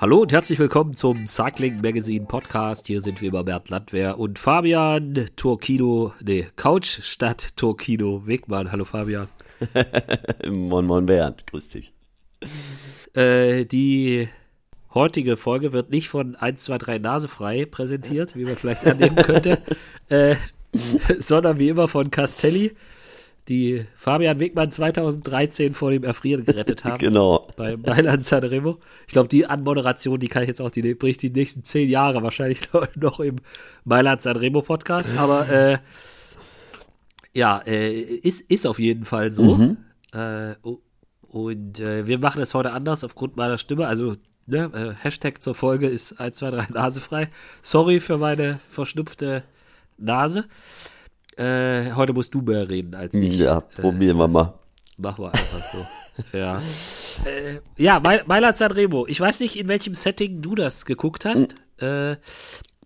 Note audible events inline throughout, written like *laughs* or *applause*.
Hallo und herzlich willkommen zum Cycling Magazine Podcast. Hier sind wir bei Bert Landwehr und Fabian Turkino, nee, Couch statt Turkino Wegmann. Hallo Fabian. *laughs* moin, moin Bernd, grüß dich. Äh, die heutige Folge wird nicht von 1, 2, 3 Nasefrei präsentiert, wie man vielleicht annehmen könnte, *laughs* äh, sondern wie immer von Castelli die Fabian Wegmann 2013 vor dem Erfrieren gerettet haben. *laughs* genau. Bei Mailand Sanremo. Ich glaube, die Anmoderation, die kann ich jetzt auch, die bricht die nächsten zehn Jahre wahrscheinlich *laughs* noch im Mailand Sanremo Podcast. Aber äh, ja, äh, ist, ist auf jeden Fall so. Mhm. Äh, und äh, wir machen es heute anders aufgrund meiner Stimme. Also ne, äh, Hashtag zur Folge ist 1, 2, 3 nasefrei. Sorry für meine verschnupfte Nase. Äh, heute musst du mehr reden als ich. Ja, probieren wir mal. Machen wir einfach so. ja. Äh, ja, Mailand Sanremo. Ich weiß nicht, in welchem Setting du das geguckt hast. Mhm. Äh,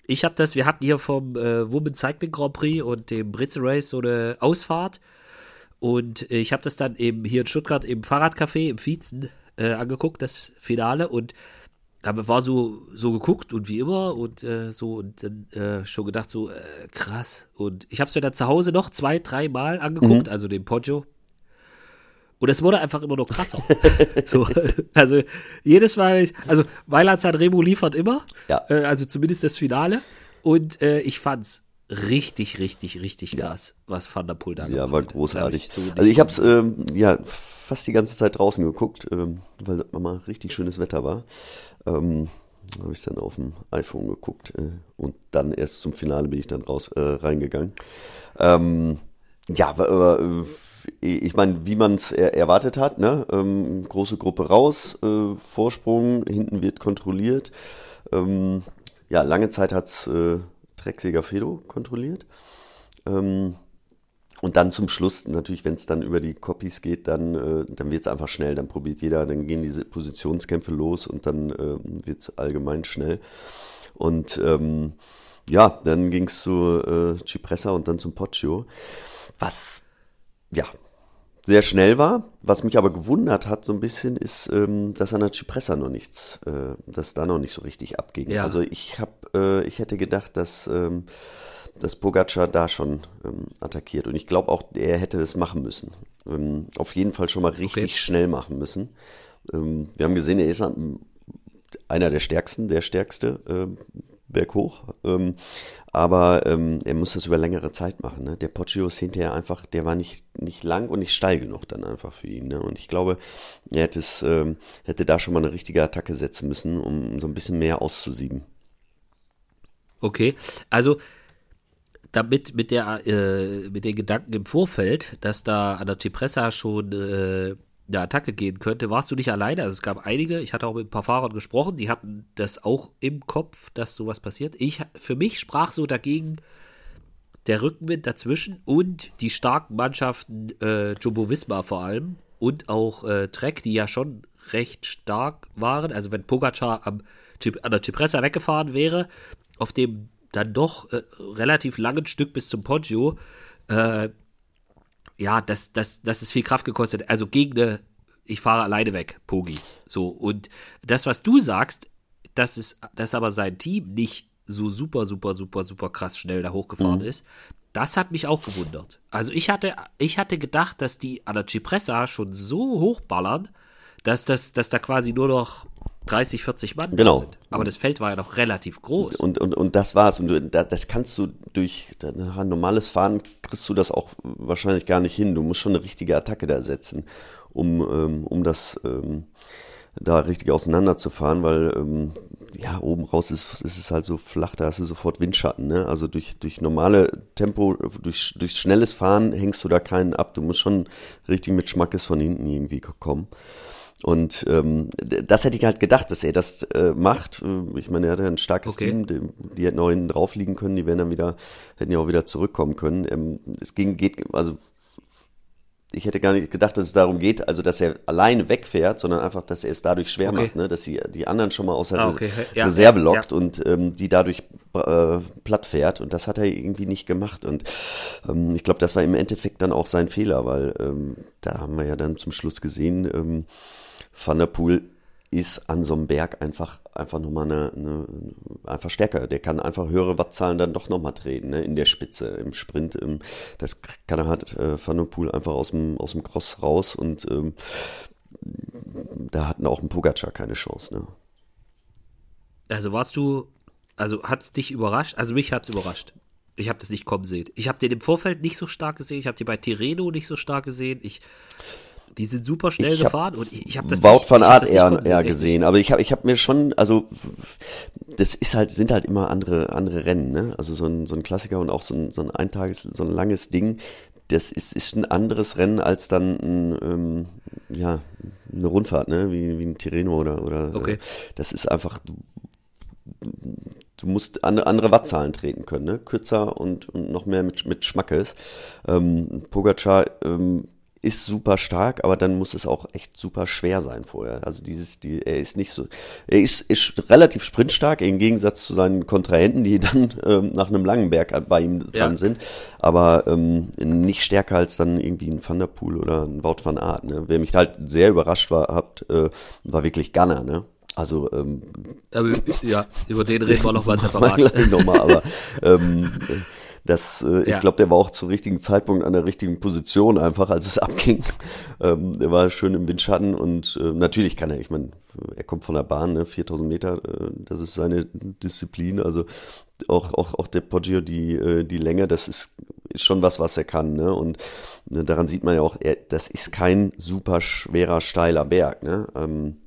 ich habe das, wir hatten hier vom äh, Women Cycling Grand Prix und dem Britze Race so eine Ausfahrt. Und ich habe das dann eben hier in Stuttgart im Fahrradcafé im Viezen äh, angeguckt, das Finale. Und da war so, so geguckt und wie immer und äh, so und dann äh, schon gedacht, so äh, krass. Und ich habe es mir dann zu Hause noch zwei, drei Mal angeguckt, mhm. also den Poggio. Und es wurde einfach immer noch krasser. *laughs* so, also jedes Mal, also Weiland Sanremo liefert immer, ja. Äh, also zumindest das Finale. Und äh, ich fand's richtig, richtig, richtig krass, ja. was Van der Poel da Ja, war großartig. Ich so also ich habe es ähm, ja fast die ganze Zeit draußen geguckt, ähm, weil mal richtig schönes Wetter war. Ähm, habe ich dann auf dem iPhone geguckt äh, und dann erst zum Finale bin ich dann raus äh, reingegangen. Ähm, ja, äh, ich meine, wie man es er erwartet hat, ne? Ähm, große Gruppe raus, äh, Vorsprung, hinten wird kontrolliert. Ähm, ja, lange Zeit hat's äh, Drecksäger Fedo kontrolliert. Ähm, und dann zum Schluss, natürlich, wenn es dann über die Copies geht, dann, äh, dann wird es einfach schnell. Dann probiert jeder, dann gehen diese Positionskämpfe los und dann äh, wird es allgemein schnell. Und ähm, ja, dann ging es zu äh, Cipressa und dann zum Poggio. Was, ja, sehr schnell war. Was mich aber gewundert hat so ein bisschen, ist, ähm, dass an der Cipressa noch nichts, äh, dass da noch nicht so richtig abging. Ja. Also ich habe, äh, ich hätte gedacht, dass ähm, dass Pogacar da schon ähm, attackiert. Und ich glaube auch, er hätte das machen müssen. Ähm, auf jeden Fall schon mal richtig okay. schnell machen müssen. Ähm, wir haben gesehen, er ist einer der stärksten, der stärkste ähm, berghoch. Ähm, aber ähm, er muss das über längere Zeit machen. Ne? Der Poggio ist hinterher einfach, der war nicht, nicht lang und nicht steil genug dann einfach für ihn. Ne? Und ich glaube, er hätte, es, ähm, hätte da schon mal eine richtige Attacke setzen müssen, um so ein bisschen mehr auszusieben. Okay, also damit mit der äh, mit den Gedanken im Vorfeld, dass da an der Cipressa schon äh, eine Attacke gehen könnte, warst du nicht alleine. Also es gab einige, ich hatte auch mit ein paar Fahrern gesprochen, die hatten das auch im Kopf, dass sowas passiert. Ich, für mich sprach so dagegen der Rückenwind dazwischen und die starken Mannschaften, äh, Jumbo Visma vor allem und auch äh, Trek, die ja schon recht stark waren. Also wenn Pogacar am, an der Cipressa weggefahren wäre, auf dem dann doch äh, relativ langen Stück bis zum Poggio, äh, ja, das, das, das ist viel Kraft gekostet. Also gegen eine, ich fahre alleine weg, Pogi. So, und das, was du sagst, das ist, dass aber sein Team nicht so super, super, super, super krass schnell da hochgefahren mhm. ist, das hat mich auch gewundert. Also ich hatte, ich hatte gedacht, dass die an der Cipressa schon so hochballern, dass, das, dass da quasi nur noch 30, 40 Mann genau. sind. Aber das Feld war ja noch relativ groß. Und, und, und das war's. Und du, das kannst du durch ein normales Fahren kriegst du das auch wahrscheinlich gar nicht hin. Du musst schon eine richtige Attacke da setzen, um, ähm, um das ähm, da richtig auseinanderzufahren, weil ähm, ja, oben raus ist, ist es halt so flach, da hast du sofort Windschatten. Ne? Also durch, durch normale Tempo, durch, durch schnelles Fahren hängst du da keinen ab. Du musst schon richtig mit Schmackes von hinten irgendwie kommen. Und ähm, das hätte ich halt gedacht, dass er das äh, macht. Äh, ich meine, er hat ja ein starkes okay. Team, die, die hätten auch hinten drauf liegen können, die wären dann wieder, hätten ja auch wieder zurückkommen können. Ähm, es ging, geht, also ich hätte gar nicht gedacht, dass es darum geht, also dass er alleine wegfährt, sondern einfach, dass er es dadurch schwer okay. macht, ne? dass sie die anderen schon mal aus der ah, okay. ja, Reserve lockt ja. und ähm, die dadurch äh, platt fährt. Und das hat er irgendwie nicht gemacht. Und ähm, ich glaube, das war im Endeffekt dann auch sein Fehler, weil ähm, da haben wir ja dann zum Schluss gesehen, ähm, Van der Poel ist an so einem Berg einfach, einfach nochmal eine, eine, einfach stärker. Der kann einfach höhere Wattzahlen dann doch nochmal treten, ne, in der Spitze, im Sprint. Im, das kann er halt äh, Van der Poel einfach aus dem, aus dem Cross raus und ähm, da hatten auch ein Pogacar keine Chance, ne. Also warst du, also hat es dich überrascht? Also mich hat es überrascht. Ich habe das nicht kommen sehen. Ich habe den im Vorfeld nicht so stark gesehen. Ich habe den bei Tireno nicht so stark gesehen. Ich die sind super schnell ich gefahren und ich, ich habe das Wout nicht, van Art eher, eher gesehen, aber ich habe ich hab mir schon, also das ist halt, sind halt immer andere, andere Rennen, ne? Also so ein, so ein Klassiker und auch so ein, so ein Eintages, so ein langes Ding, das ist, ist ein anderes Rennen als dann ein, ähm, ja, eine Rundfahrt, ne? Wie, wie ein Tirreno oder, oder okay. Äh, das ist einfach, du, musst andere, andere Wattzahlen treten können, ne? Kürzer und, und noch mehr mit, mit Schmackes. Ähm, Pogacar, ähm, ist super stark, aber dann muss es auch echt super schwer sein vorher. Also dieses, die, er ist nicht so, er ist, ist relativ sprintstark im Gegensatz zu seinen Kontrahenten, die *laughs* dann ähm, nach einem langen Berg bei ihm dran ja. sind, aber ähm, nicht stärker als dann irgendwie ein Thunderpool oder ein Wout van Aert. Ne? Wer mich halt sehr überrascht war, habt, äh, war wirklich Gunner, ne? Also ähm, aber, ja, über den reden wir noch mal separat. *laughs* nochmal, aber *laughs* ähm, das, äh, ja. ich glaube, der war auch zum richtigen Zeitpunkt an der richtigen Position einfach, als es *laughs* abging. Ähm, der war schön im Windschatten und äh, natürlich kann er, ich meine, er kommt von der Bahn, ne, 4000 Meter, äh, das ist seine Disziplin. Also auch, auch, auch der Poggio, die, äh, die Länge, das ist, ist schon was, was er kann. Ne? Und ne, daran sieht man ja auch, er, das ist kein super schwerer, steiler Berg. Ne? Ähm,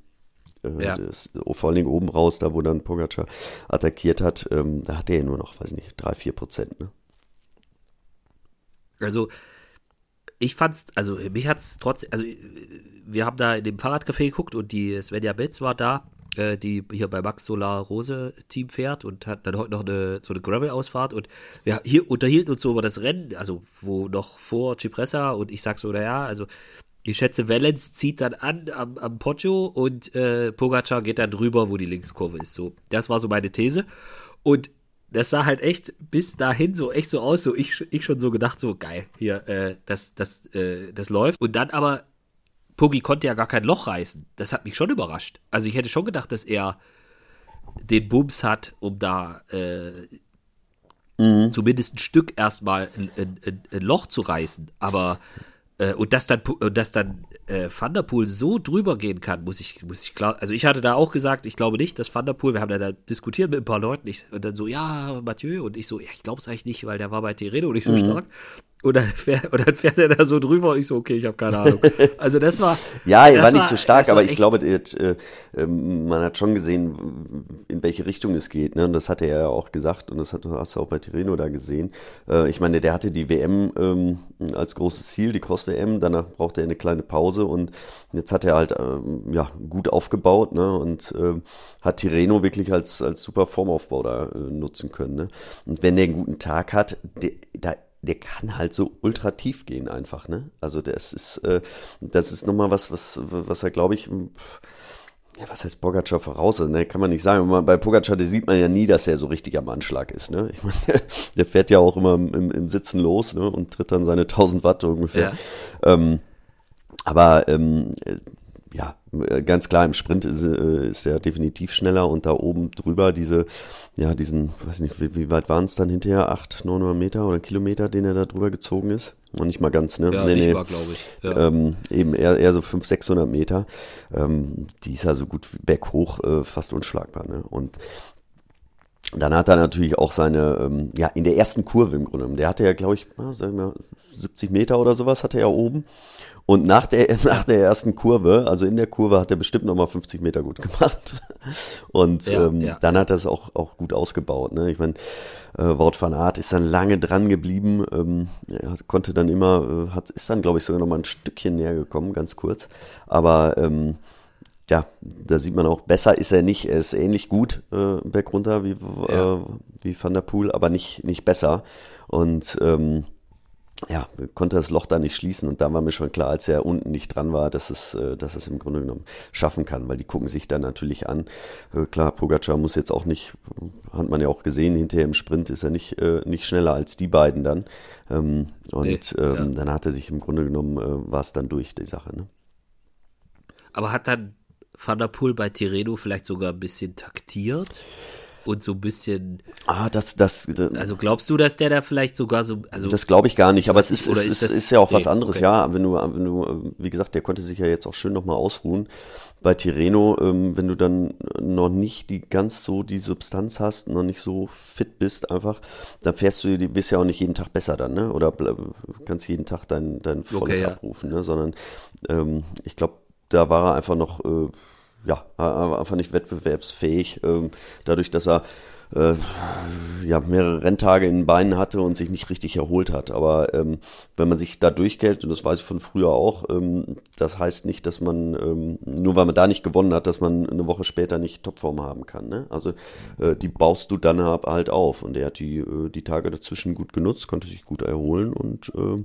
äh, ja. das, vor allen Dingen oben raus, da wo dann Pogacar attackiert hat, ähm, da hat er ja nur noch, weiß nicht, drei, vier Prozent. Ne? Also, ich fand's, also mich hat's trotzdem, also wir haben da in dem Fahrradcafé geguckt und die Svenja Betz war da, äh, die hier bei Max Solar Rose Team fährt und hat dann heute noch eine, so eine Gravel-Ausfahrt und wir hier unterhielten uns so über das Rennen, also wo noch vor Cipressa und ich sag so, naja, also ich schätze, Valens zieht dann an am, am Poggio und äh, Pogacar geht dann drüber, wo die Linkskurve ist. So, das war so meine These. Und das sah halt echt bis dahin so echt so aus, so ich, ich schon so gedacht, so geil, hier, äh, das, das, äh, das läuft. Und dann aber, Puggy konnte ja gar kein Loch reißen. Das hat mich schon überrascht. Also ich hätte schon gedacht, dass er den Bums hat, um da äh, mhm. zumindest ein Stück erstmal ein, ein, ein Loch zu reißen. Aber äh, und dass dann, dass dann äh, Thunderpool so drüber gehen kann, muss ich, muss ich klar. Also ich hatte da auch gesagt, ich glaube nicht, dass Thunderpool, wir haben da diskutiert mit ein paar Leuten, ich, und dann so, ja, Mathieu, und ich so, ja, ich glaube es eigentlich nicht, weil der war bei Teredo nicht so mhm. stark. Und dann, fährt, und dann fährt er da so drüber und ich so, okay, ich habe keine Ahnung. Also das war. *laughs* ja, er war nicht so stark, aber ich glaube, äh, äh, man hat schon gesehen, in welche Richtung es geht. Ne? Und das hatte er ja auch gesagt und das hat, hast du auch bei Tireno da gesehen. Äh, ich meine, der hatte die WM ähm, als großes Ziel, die Cross-WM, danach brauchte er eine kleine Pause und jetzt hat er halt ähm, ja, gut aufgebaut ne? und äh, hat Tireno wirklich als, als super Formaufbau da äh, nutzen können. Ne? Und wenn der einen guten Tag hat, der, da der kann halt so ultra tief gehen einfach, ne? Also das ist, äh, das ist nochmal was, was, was er, glaube ich, ja, was heißt Pogacar voraus? Ne, kann man nicht sagen. Bei Pogacar, der sieht man ja nie, dass er so richtig am Anschlag ist. Ne? Ich meine, der fährt ja auch immer im, im Sitzen los ne? und tritt dann seine 1000 Watt ungefähr. Ja. Ähm, aber ähm, ja, äh, ganz klar, im Sprint ist, äh, ist er definitiv schneller und da oben drüber diese, ja, diesen, weiß nicht, wie, wie weit waren es dann hinterher? Acht, 900 Meter oder Kilometer, den er da drüber gezogen ist? Noch nicht mal ganz, ne? Ja, nee, nicht nee. glaube ich. Ja. Ähm, eben eher, eher so 500, 600 Meter. Ähm, die ist ja so gut berghoch äh, fast unschlagbar, ne? Und dann hat er natürlich auch seine, ähm, ja, in der ersten Kurve im Grunde genommen, der hatte ja, glaube ich, sag ich mal, 70 Meter oder sowas hatte er oben. Und nach der, *laughs* nach der ersten Kurve, also in der Kurve, hat er bestimmt nochmal 50 Meter gut gemacht. *laughs* Und ja, ähm, ja. dann hat er es auch, auch gut ausgebaut. Ne? Ich meine, äh, Wout van Aert ist dann lange dran geblieben, ähm, er konnte dann immer, äh, hat, ist dann, glaube ich, sogar nochmal ein Stückchen näher gekommen, ganz kurz. Aber ähm, ja, da sieht man auch, besser ist er nicht. Er ist ähnlich gut äh, bergunter wie, ja. äh, wie Van der Poel, aber nicht, nicht besser. Und ähm, ja, konnte das Loch da nicht schließen und da war mir schon klar, als er unten nicht dran war, dass es, äh, dass es im Grunde genommen schaffen kann, weil die gucken sich dann natürlich an. Äh, klar, Pogacar muss jetzt auch nicht, hat man ja auch gesehen, hinterher im Sprint ist er nicht, äh, nicht schneller als die beiden dann. Ähm, und nee, ähm, ja. dann hat er sich im Grunde genommen, war es dann durch die Sache. Ne? Aber hat dann Van der Poel bei Tireno vielleicht sogar ein bisschen taktiert? Und so ein bisschen. Ah, das, das, das Also glaubst du, dass der da vielleicht sogar so. Also, das glaube ich gar nicht, aber es ist, ist, ist, ist, ja auch nee, was anderes, okay. ja. Wenn du, wenn du, wie gesagt, der konnte sich ja jetzt auch schön nochmal ausruhen. Bei Tireno, ähm, wenn du dann noch nicht die ganz so die Substanz hast, noch nicht so fit bist, einfach, dann fährst du, bist ja auch nicht jeden Tag besser dann, ne? Oder kannst jeden Tag dein, dein volles Okay, ja. abrufen, ne? Sondern ähm, ich glaube, da war er einfach noch. Äh, ja, er war einfach nicht wettbewerbsfähig, ähm, dadurch, dass er äh, ja, mehrere Renntage in den Beinen hatte und sich nicht richtig erholt hat. Aber ähm, wenn man sich da durchgeht, und das weiß ich von früher auch, ähm, das heißt nicht, dass man, ähm, nur weil man da nicht gewonnen hat, dass man eine Woche später nicht Topform haben kann. Ne? Also äh, die baust du dann halt auf. Und er hat die, äh, die Tage dazwischen gut genutzt, konnte sich gut erholen und äh,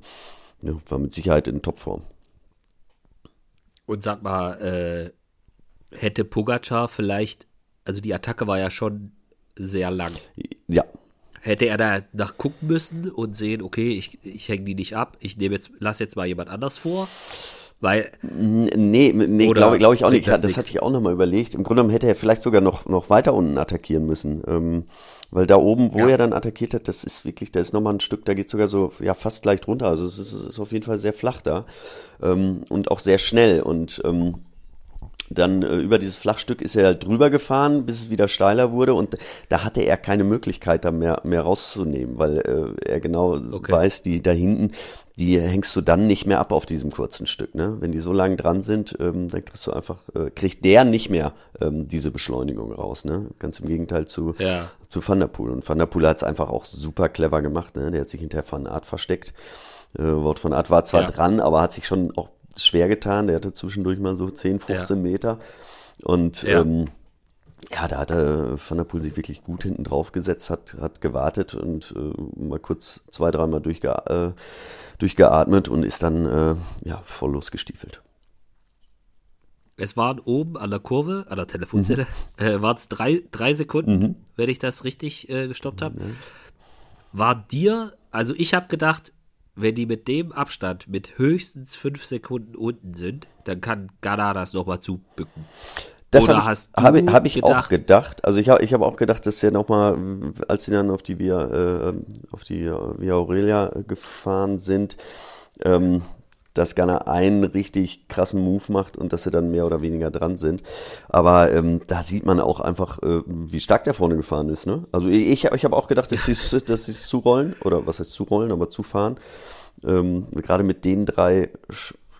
ja, war mit Sicherheit in Topform. Und sag mal, äh, hätte Pogacar vielleicht, also die Attacke war ja schon sehr lang. Ja, Hätte er da nach gucken müssen und sehen, okay, ich, ich hänge die nicht ab, ich nehme jetzt, lass jetzt mal jemand anders vor. Weil, Nee, nee glaube glaub ich auch nicht. das Das, hatte ich auch nochmal überlegt. Im Grunde genommen hätte er vielleicht sogar noch, noch weiter unten attackieren müssen. Ähm, weil da oben, wo Ja. er dann attackiert hat, das ist wirklich, da ist nochmal ein Stück, da geht sogar so, ja, fast leicht runter. Also es ist, ist auf jeden Fall sehr flach da. Ähm, und auch sehr schnell. Und ähm, dann äh, über dieses Flachstück ist er halt drüber gefahren, bis es wieder steiler wurde und da hatte er keine Möglichkeit, da mehr, mehr rauszunehmen, weil äh, er genau Okay. weiß, die da hinten, die hängst du dann nicht mehr ab auf diesem kurzen Stück. Ne? Wenn die so lang dran sind, ähm, dann kriegst du einfach, äh, kriegt der nicht mehr ähm, diese Beschleunigung raus. Ne? Ganz im Gegenteil zu, Ja. zu Van der Poel. Und Van der Poel hat es einfach auch super clever gemacht. Ne? Der hat sich hinter Van Art versteckt. Äh, Wort von Art war zwar Ja. dran, aber hat sich schon auch schwer getan. Der hatte zwischendurch mal so 10, 15 Meter. Und Ja. ähm, ja, da hat er Van der Poel sich wirklich gut hinten drauf gesetzt, hat, hat gewartet und äh, mal kurz zwei, dreimal durchge äh, durchgeatmet und ist dann äh, ja, voll losgestiefelt. es waren oben an der Kurve, an der Telefonzelle, äh, waren es drei, drei Sekunden, wenn ich das richtig äh, gestoppt habe. War dir, also ich habe gedacht, wenn die mit dem Abstand mit höchstens fünf Sekunden unten sind, dann kann Ghana das nochmal zubücken. Das habe hab, ich- hab ich auch gedacht- gedacht. Also ich habe ich hab auch gedacht, dass er nochmal, als sie dann auf die Via, äh, auf die äh, Via Aurelia gefahren sind, ähm, dass Ghana einen richtig krassen Move macht und dass sie dann mehr oder weniger dran sind. Aber ähm, da sieht man auch einfach, äh, wie stark der vorne gefahren ist. Ne? Also ich, ich habe auch gedacht, dass sie es dass sie's zurollen, oder was heißt zurollen, aber zufahren. Ähm, gerade mit den drei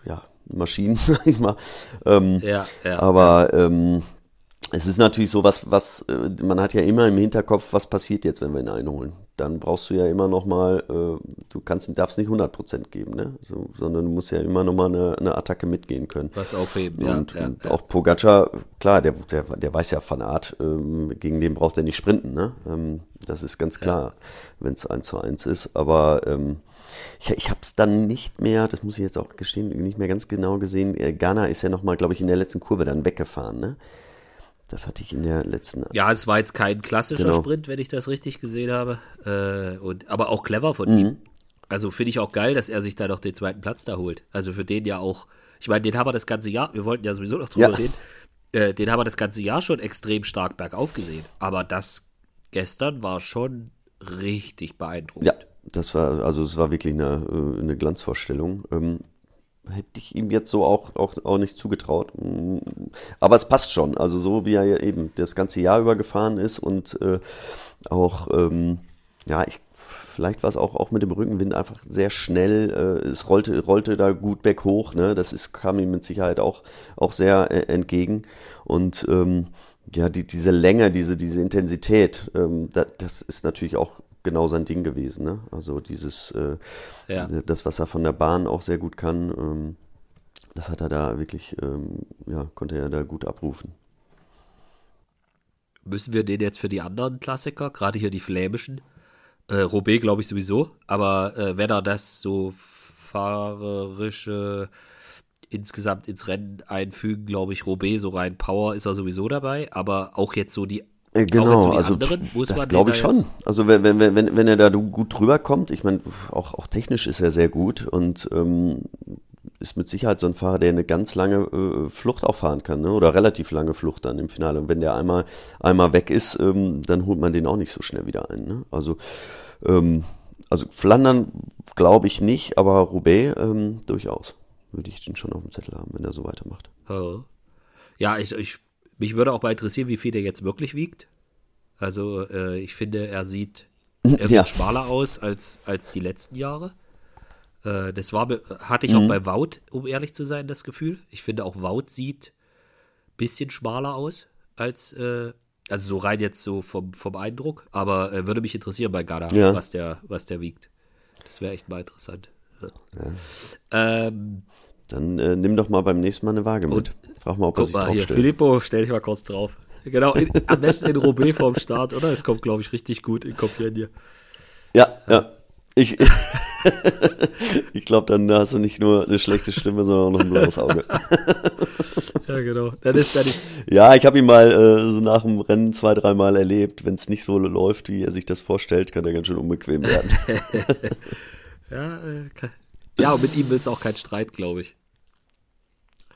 ja, Maschinen, *laughs* sag ich mal. Ähm, Ja, ja. aber ähm, es ist natürlich so, was, was, äh, man hat ja immer im Hinterkopf, was passiert jetzt, wenn wir ihn einholen. Dann brauchst du ja immer noch mal, äh, du kannst, darfst nicht 100% geben, ne? So, sondern du musst ja immer noch mal eine, eine Attacke mitgehen können. Was aufheben, ja. und ja, und ja. auch Pogacar, klar, der, der, der weiß ja von Art, ähm, gegen den braucht er nicht sprinten, ne? Ähm, das ist ganz klar, wenn es 1 zu 1 ist. Aber ähm, ich, ich habe es dann nicht mehr, das muss ich jetzt auch gestehen, nicht mehr ganz genau gesehen. Äh, Ghana ist ja noch mal, glaube ich, in der letzten Kurve dann weggefahren, ne? Das hatte ich in der letzten. Ja, es war jetzt kein klassischer Genau. Sprint, wenn ich das richtig gesehen habe. Äh, und, aber auch clever von Mhm. ihm. Also finde ich auch geil, dass er sich da noch den zweiten Platz da holt. Also für den ja auch, ich meine, den haben wir das ganze Jahr, wir wollten ja sowieso noch drüber Ja. reden, äh, den haben wir das ganze Jahr schon extrem stark bergauf gesehen. Aber das gestern war schon richtig beeindruckend. Ja, das war, also es war wirklich eine, äh, eine Glanzvorstellung. Ähm, hätte ich ihm jetzt so auch, auch, auch nicht zugetraut. Aber es passt schon. Also so wie er ja eben das ganze Jahr über gefahren ist und äh, auch, ähm, ja, ich, vielleicht war es auch, auch mit dem Rückenwind einfach sehr schnell. Äh, es rollte, rollte da gut berghoch. Ne? Das ist, kam ihm mit Sicherheit auch, auch sehr äh, entgegen. Und ähm, ja, die, diese Länge, diese, diese Intensität, ähm, da, das ist natürlich auch genau sein Ding gewesen. Ne? Also dieses, äh, Ja. das, was er von der Bahn auch sehr gut kann, ähm, das hat er da wirklich, ähm, ja, konnte er da gut abrufen. Müssen wir den jetzt für die anderen Klassiker, gerade hier die flämischen, äh, Roubaix glaube ich sowieso, aber äh, wenn er das so fahrerische insgesamt ins Rennen einfügen, glaube ich, Roubaix so rein Power ist er sowieso dabei, aber auch jetzt so die Äh, Genau, also das glaube ich schon. Also wenn, wenn, wenn, wenn er da gut drüber kommt, ich meine, auch, auch technisch ist er sehr gut und ähm, ist mit Sicherheit so ein Fahrer, der eine ganz lange äh, Flucht auch fahren kann, ne? oder relativ lange Flucht dann im Finale. Und wenn der einmal, einmal weg ist, ähm, dann holt man den auch nicht so schnell wieder ein. Ne? Also, ähm, also Flandern glaube ich nicht, aber Roubaix ähm, durchaus. Würde ich den schon auf dem Zettel haben, wenn er so weitermacht. Ja, ich, ich, mich würde auch mal interessieren, wie viel der jetzt wirklich wiegt. Also äh, ich finde, er sieht, er sieht ja. schmaler aus als, als die letzten Jahre. Äh, das war, hatte ich mhm. auch bei Wout, um ehrlich zu sein, das Gefühl. Ich finde auch Wout sieht ein bisschen schmaler aus als, äh, also so rein jetzt so vom, vom Eindruck. Aber äh, würde mich interessieren bei Gada, ja. was, der, was der wiegt. Das wäre echt mal interessant. Ja. Ähm, Dann äh, nimm doch mal beim nächsten Mal eine Waage mit. Frag mal, ob er sich mal hier, Filippo, stell dich mal kurz drauf. Genau, in, am besten in Roubaix *laughs* vorm Start, oder? Es kommt, glaube ich, richtig gut in Compiègne. Ja, ja. Ich, *laughs* ich glaube, dann hast du nicht nur eine schlechte Stimme, sondern auch noch ein blaues Auge. *laughs* ja, genau. Dann ist, dann ist ja, ich habe ihn mal äh, so nach dem Rennen zwei, dreimal erlebt. Wenn es nicht so läuft, wie er sich das vorstellt, kann er ganz schön unbequem werden. ja, äh, ja, und mit ihm will es auch keinen Streit, glaube ich.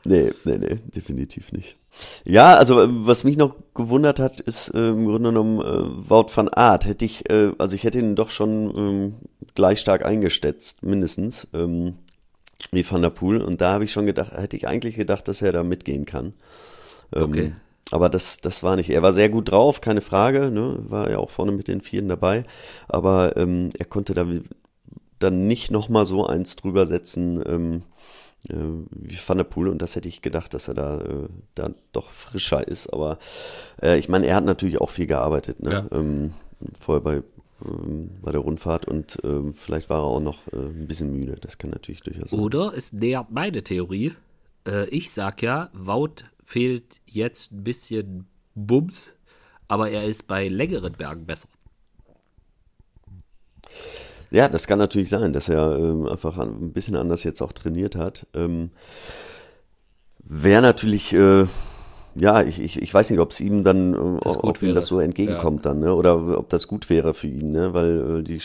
Nee, nee, nee, definitiv nicht. Ja, also äh, was mich noch gewundert hat, ist äh, im Grunde genommen äh, Wout van Art. Hätte ich, äh, also ich hätte ihn doch schon ähm, gleich stark eingeschätzt, mindestens, ähm, wie Van der Poel. Und da habe ich schon gedacht, hätte ich eigentlich gedacht, dass er da mitgehen kann. Ähm, okay. Aber das, das war nicht. Er war sehr gut drauf, keine Frage. Ne? War ja auch vorne mit den Vieren dabei. Aber ähm, er konnte da dann nicht nochmal so eins drüber setzen. Ähm, äh, wie Van der Poel und das hätte ich gedacht, dass er da, äh, da doch frischer ist. Aber äh, ich meine, er hat natürlich auch viel gearbeitet, ne? Ja. Ähm, vorher bei, ähm, bei der Rundfahrt und ähm, vielleicht war er auch noch äh, ein bisschen müde. Das kann natürlich durchaus sein. Oder es nähert meine Theorie. Äh, ich sag ja, Wout fehlt jetzt ein bisschen Bums, aber er ist bei längeren Bergen besser. Ja, das kann natürlich sein, dass er ähm, einfach ein bisschen anders jetzt auch trainiert hat. Ähm, Wäre natürlich, äh, ja, ich, ich, ich weiß nicht, ob es ihm dann, äh, das ob ihm das so entgegenkommt ja. dann, ne? oder ob das gut wäre für ihn, ne? weil äh, die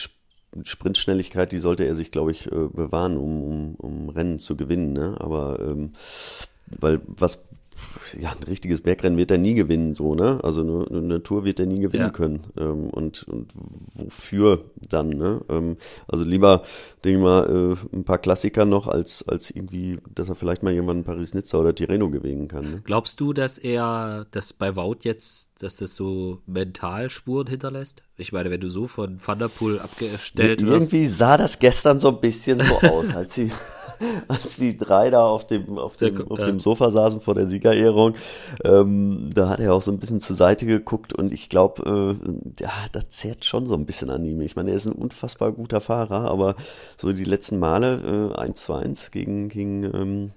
Sprintschnelligkeit, die sollte er sich, glaube ich, äh, bewahren, um, um, um Rennen zu gewinnen. Ne? Aber ähm, weil was ja, ein richtiges Bergrennen wird er nie gewinnen, so, ne? Also eine, eine Tour wird er nie gewinnen ja. können. Ähm, und, und wofür dann, ne? Ähm, also lieber, denke ich mal, äh, ein paar Klassiker noch, als, als irgendwie, dass er vielleicht mal jemanden Paris-Nizza oder Tirreno gewinnen kann. Ne? Glaubst du, dass er, dass bei Wout jetzt, dass das so mental Spuren hinterlässt? Ich meine, wenn du so von Thunderpool abgestellt ja, Irgendwie sah das gestern so ein bisschen so aus, *laughs* als sie als die drei da auf dem, auf dem, auf dem Sofa saßen vor der Siegerehrung. Ähm, da hat er auch so ein bisschen zur Seite geguckt und ich glaube, äh, ja, das zehrt schon so ein bisschen an ihm. Ich meine, er ist ein unfassbar guter Fahrer, aber so die letzten Male, äh, 1 zu 1 gegen, gegen ähm,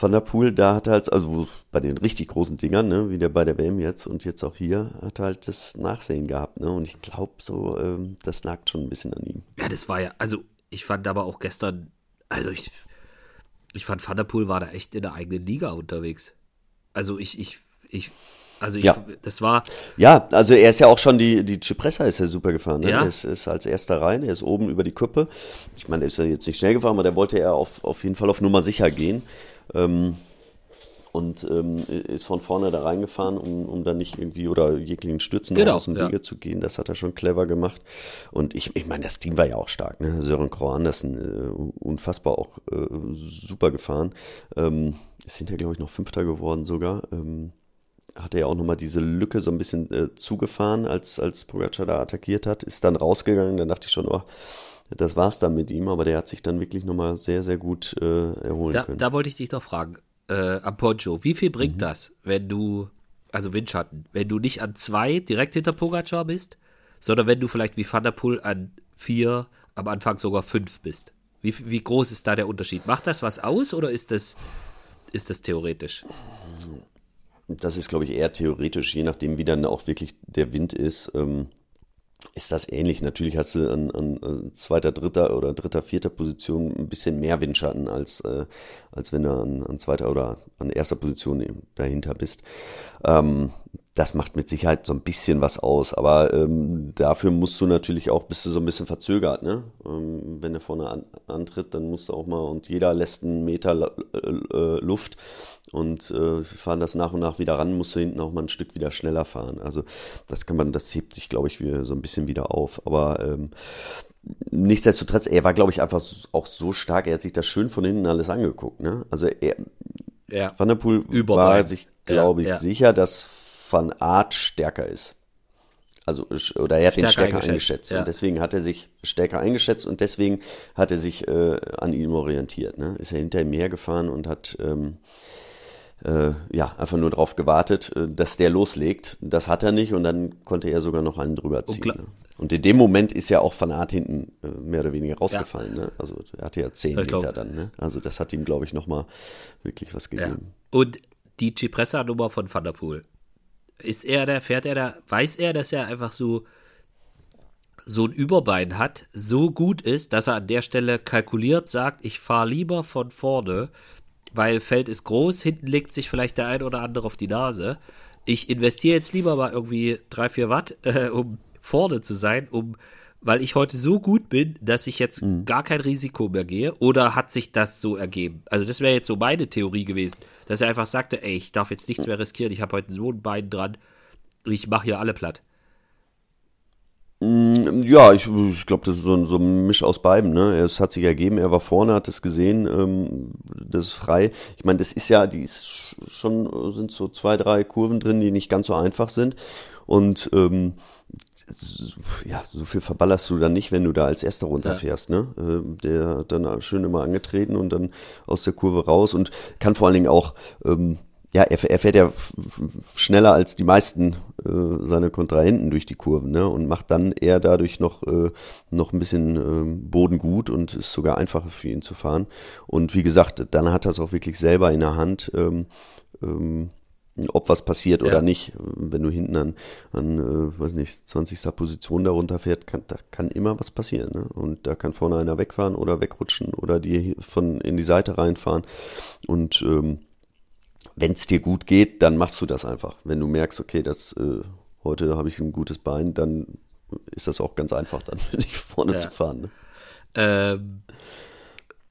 Van der Poel, da hat er halt, also bei den richtig großen Dingern, ne, wie der bei der WM jetzt und jetzt auch hier, hat er halt das Nachsehen gehabt, ne? Und ich glaube so, ähm, das nagt schon ein bisschen an ihm. Ja, das war ja, also ich fand aber auch gestern also ich, ich fand Van der Poel war da echt in der eigenen Liga unterwegs. Also ich, ich, ich, also ich, ja. das war. Ja, also er ist ja auch schon die, die Cipressa ist ja super gefahren. Ne? Ja. Er ist, ist als erster rein, er ist oben über die Kuppe. Ich meine, er ist ja jetzt nicht schnell gefahren, aber der wollte ja auf, auf jeden Fall auf Nummer sicher gehen. Ähm, und ähm, ist von vorne da reingefahren, um, um dann nicht irgendwie oder jeglichen Stürzen genau, aus dem ja. Wege zu gehen. Das hat er schon clever gemacht. Und ich, ich meine, das Team war ja auch stark. Ne? Sören Kroh Andersen, äh, unfassbar auch äh, super gefahren. Ähm, ist ja, glaube ich, noch Fünfter geworden sogar. Ähm, hat er ja auch nochmal diese Lücke so ein bisschen äh, zugefahren, als, als Pogacar da attackiert hat. Ist dann rausgegangen. Dann dachte ich schon, oh, das war's dann mit ihm, aber der hat sich dann wirklich nochmal sehr, sehr gut äh, erholen da, können. Da wollte ich dich doch fragen äh, am Poncho. Wie viel bringt mhm. das, wenn du, also Windschatten, wenn du nicht an zwei direkt hinter Pogacar bist, sondern wenn du vielleicht wie Van der Poel an vier, am Anfang sogar fünf bist? Wie, wie groß ist da der Unterschied? Macht das was aus oder ist das, ist das theoretisch? Das ist, glaube ich, eher theoretisch, je nachdem, wie dann auch wirklich der Wind ist. Ähm, ist das ähnlich. Natürlich hast du an, an, an, zweiter, dritter oder dritter, vierter Position ein bisschen mehr Windschatten, als, äh, als wenn du an, an zweiter oder an erster Position dahinter bist. Ähm, das macht mit Sicherheit so ein bisschen was aus. Aber ähm, dafür musst du natürlich auch, bist du so ein bisschen verzögert, ne? Ähm, wenn er vorne an, antritt, dann musst du auch mal, und jeder lässt einen Meter äh, äh, Luft und äh, fahren das nach und nach wieder ran, musst du hinten auch mal ein Stück wieder schneller fahren. Also das kann man, das hebt sich, glaube ich, so ein bisschen wieder auf. Aber ähm, nichtsdestotrotz, er war, glaube ich, einfach auch so stark, er hat sich das schön von hinten alles angeguckt. Ne? Also er, ja. Van der Poel war sich, glaube ich, ja, ja. sicher, dass Van Art stärker ist. Also, oder er hat stärker den stärker eingeschätzt. Ja. Und deswegen hat er sich stärker eingeschätzt und deswegen hat er sich äh, an ihm orientiert. Ne? Ist er hinter ihm hergefahren und hat ähm, äh, ja einfach nur darauf gewartet, äh, dass der loslegt. Das hat er nicht und dann konnte er sogar noch einen drüber ziehen. Ne? Und in dem Moment ist ja auch Van Art hinten äh, mehr oder weniger rausgefallen. Ja. Ne? Also er hatte ja zehn Meter dann. Ne? Also das hat ihm, glaube ich, nochmal wirklich was gegeben. Ja. Und die Cipressa-Nummer von Van der Poel ist er da, fährt er da, weiß er, dass er einfach so so ein Überbein hat, so gut ist, dass er an der Stelle kalkuliert sagt, ich fahre lieber von vorne, weil Feld ist groß, hinten legt sich vielleicht der ein oder andere auf die Nase. Ich investiere jetzt lieber mal irgendwie 3, 4 Watt, *laughs* äh, um vorne zu sein, um weil ich heute so gut bin, dass ich jetzt mhm. gar kein Risiko mehr gehe? Oder hat sich das so ergeben? Also das wäre jetzt so meine Theorie gewesen, dass er einfach sagte, ey, ich darf jetzt nichts mehr riskieren, ich habe heute so ein Bein dran, ich mache hier alle platt. Mm, ja, ich, ich glaube, das ist so ein, so ein Misch aus beiden. Ne? Es hat sich ergeben, er war vorne, hat es gesehen, ähm, das ist frei. Ich meine, das ist ja, die ist schon, sind so zwei, drei Kurven drin, die nicht ganz so einfach sind. Und ähm, ja, so viel verballerst du dann nicht, wenn du da als Erster runterfährst, ja. ne? Ähm, der dann schön immer angetreten und dann aus der Kurve raus und kann vor allen Dingen auch, ähm, ja, er, er fährt ja schneller als die meisten äh, seine Kontrahenten durch die Kurven, ne? Und macht dann eher dadurch noch, äh, noch ein bisschen äh, Boden gut und ist sogar einfacher für ihn zu fahren. Und wie gesagt, dann hat er es auch wirklich selber in der Hand. Ähm, ähm, ob was passiert ja. oder nicht. Wenn du hinten an, an äh, weiß nicht, 20. Position darunter fährt, kann, da kann immer was passieren. Ne? Und da kann vorne einer wegfahren oder wegrutschen oder dir von in die Seite reinfahren. Und ähm, wenn es dir gut geht, dann machst du das einfach. Wenn du merkst, okay, das äh, heute habe ich ein gutes Bein, dann ist das auch ganz einfach, dann *laughs* für dich vorne ja. zu fahren. Ne? Ähm,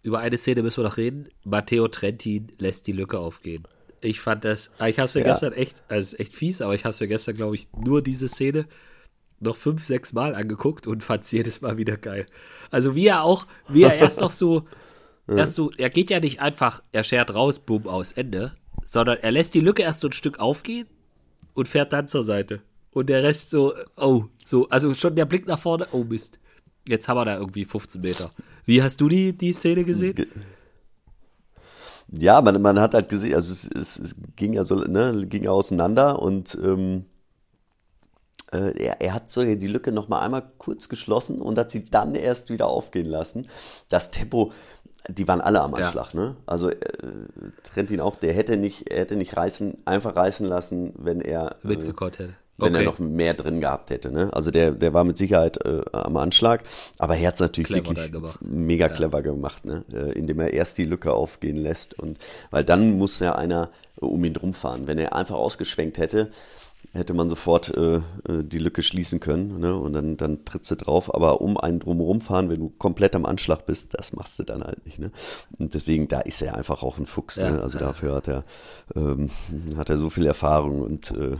über eine Szene müssen wir noch reden. Matteo Trentin lässt die Lücke aufgehen. Ich fand das, ah, ich habe es mir ja. gestern echt, also echt fies, aber ich habe es mir gestern, glaube ich, nur diese Szene noch fünf, sechs Mal angeguckt und fand es jedes Mal wieder geil. Also wie er auch, wie er erst noch so, *laughs* erst so, er geht ja nicht einfach, er schert raus, boom, aus, Ende, sondern er lässt die Lücke erst so ein Stück aufgehen und fährt dann zur Seite. Und der Rest so, oh, so, also schon der Blick nach vorne, oh Mist. Jetzt haben wir da irgendwie 15 Meter. Wie hast du die, die Szene gesehen? Ja, man, man hat halt gesehen, also es, es, es ging ja so, ne, ging auseinander und ähm, äh, er, er hat so die Lücke noch mal einmal kurz geschlossen und hat sie dann erst wieder aufgehen lassen. Das Tempo, die waren alle am Anschlag, ja. ne? Also äh, Trentin auch, der hätte nicht, er hätte nicht reißen, einfach reißen lassen, wenn er äh, mitgekommen hätte wenn okay. er noch mehr drin gehabt hätte. Ne? Also der, der war mit Sicherheit äh, am Anschlag, aber er hat es natürlich clever wirklich mega ja. clever gemacht, ne? Äh, indem er erst die Lücke aufgehen lässt und weil dann muss ja einer um ihn drum fahren. Wenn er einfach ausgeschwenkt hätte, hätte man sofort äh, äh, die Lücke schließen können ne? und dann, dann trittst du drauf. Aber um einen drumherum fahren, wenn du komplett am Anschlag bist, das machst du dann halt nicht. Ne? Und deswegen, da ist er einfach auch ein Fuchs. Ja, ne? Also dafür hat er, ähm, hat er so viel Erfahrung und äh,